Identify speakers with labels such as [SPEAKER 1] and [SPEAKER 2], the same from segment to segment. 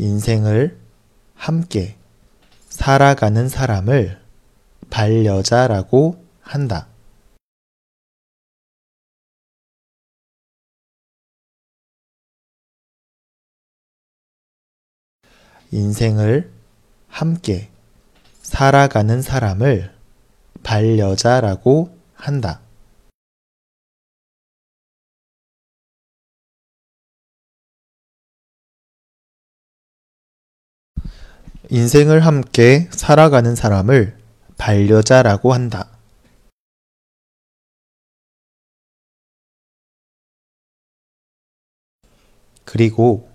[SPEAKER 1] 인생을 함께 살아가는 사람을 반려자라고 한다. 인생을 함께 살아가는 사람을 반려자라고 한다. 인생을 함께 살아가는 사람을 반려자라고 한다. 그리고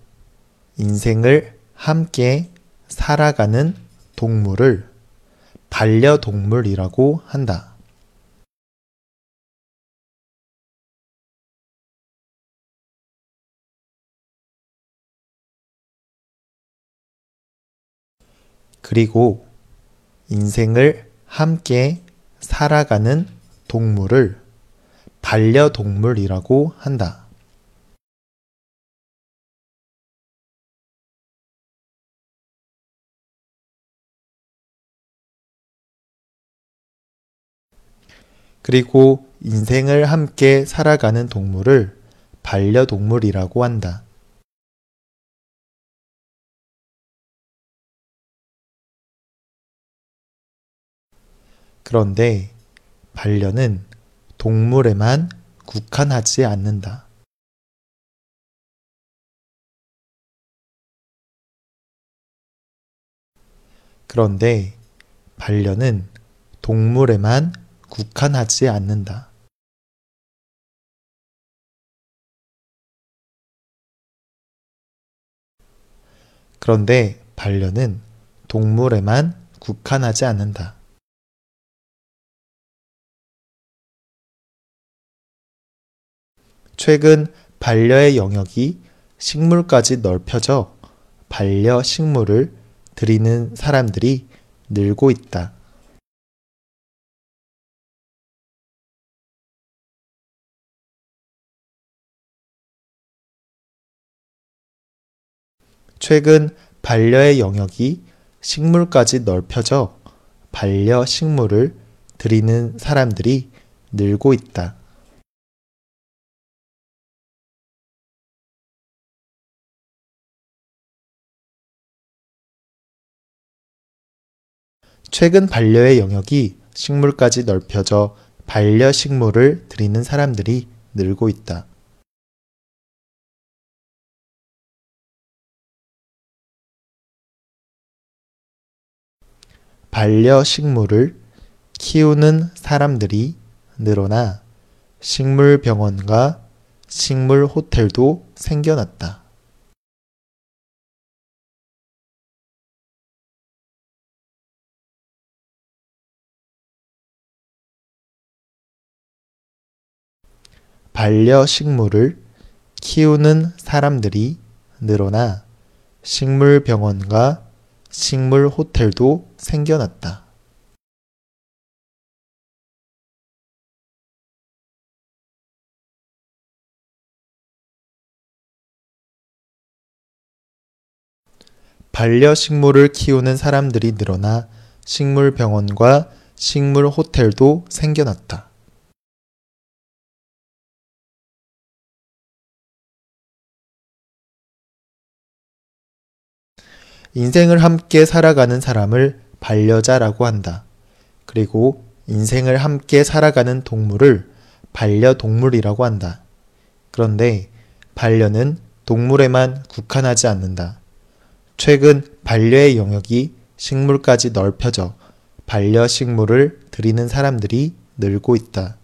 [SPEAKER 1] 인생을 함께 살아가는 동물을 반려동물이라고 한다. 그리고 인생을 함께 살아가는 동물을 반려동물이라고 한다. 그리고 인생을 함께 살아가는 동물을 반려동물이라고 한다. 그런데 반려는 동물에만 국한하지 않는다. 그런데 반려는 동물에만 국한하지 않는다. 그런데 반려는 동물에만 국한하지 않는다. 최근 반려의 영역이 식물까지 넓혀져 반려 식물을 들이는 사람들이 늘고 있다. 최근 반려의 영역이 식물까지 넓혀져 반려 식물을 들이는 사람들이 늘고 있다. 최근 반려의 영역이 식물까지 넓혀져 반려 식물을 들이는 사람들이 늘고 있다. 반려 식물을 키우는 사람들이 늘어나 식물 병원과 식물 호텔도 생겨났다. 반려식물을 키우는 사람들이 늘어나 식물병원과 식물호텔도 생겨났다. 반려식물을 키우는 사람들이 늘어나 식물병원과 식물호텔도 생겨났다. 인생을 함께 살아가는 사람을 반려자라고 한다. 그리고 인생을 함께 살아가는 동물을 반려동물이라고 한다. 그런데 반려는 동물에만 국한하지 않는다. 최근 반려의 영역이 식물까지 넓혀져 반려식물을 들이는 사람들이 늘고 있다.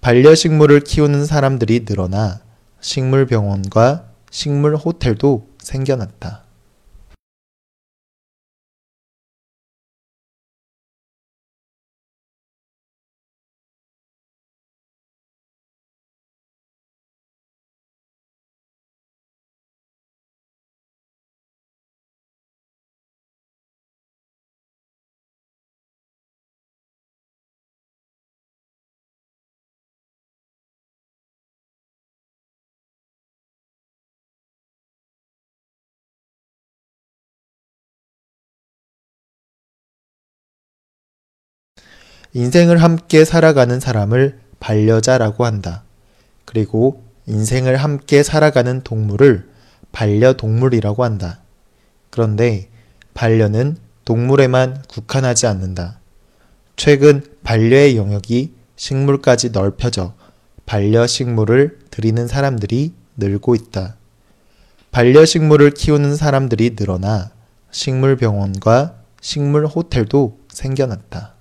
[SPEAKER 1] 반려식물을 키우는 사람들이 늘어나 식물병원과 식물호텔도 생겨났다. 인생을 함께 살아가는 사람을 반려자라고 한다. 그리고 인생을 함께 살아가는 동물을 반려동물이라고 한다. 그런데 반려는 동물에만 국한하지 않는다. 최근 반려의 영역이 식물까지 넓혀져 반려식물을 들이는 사람들이 늘고 있다. 반려식물을 키우는 사람들이 늘어나 식물병원과 식물호텔도 생겨났다.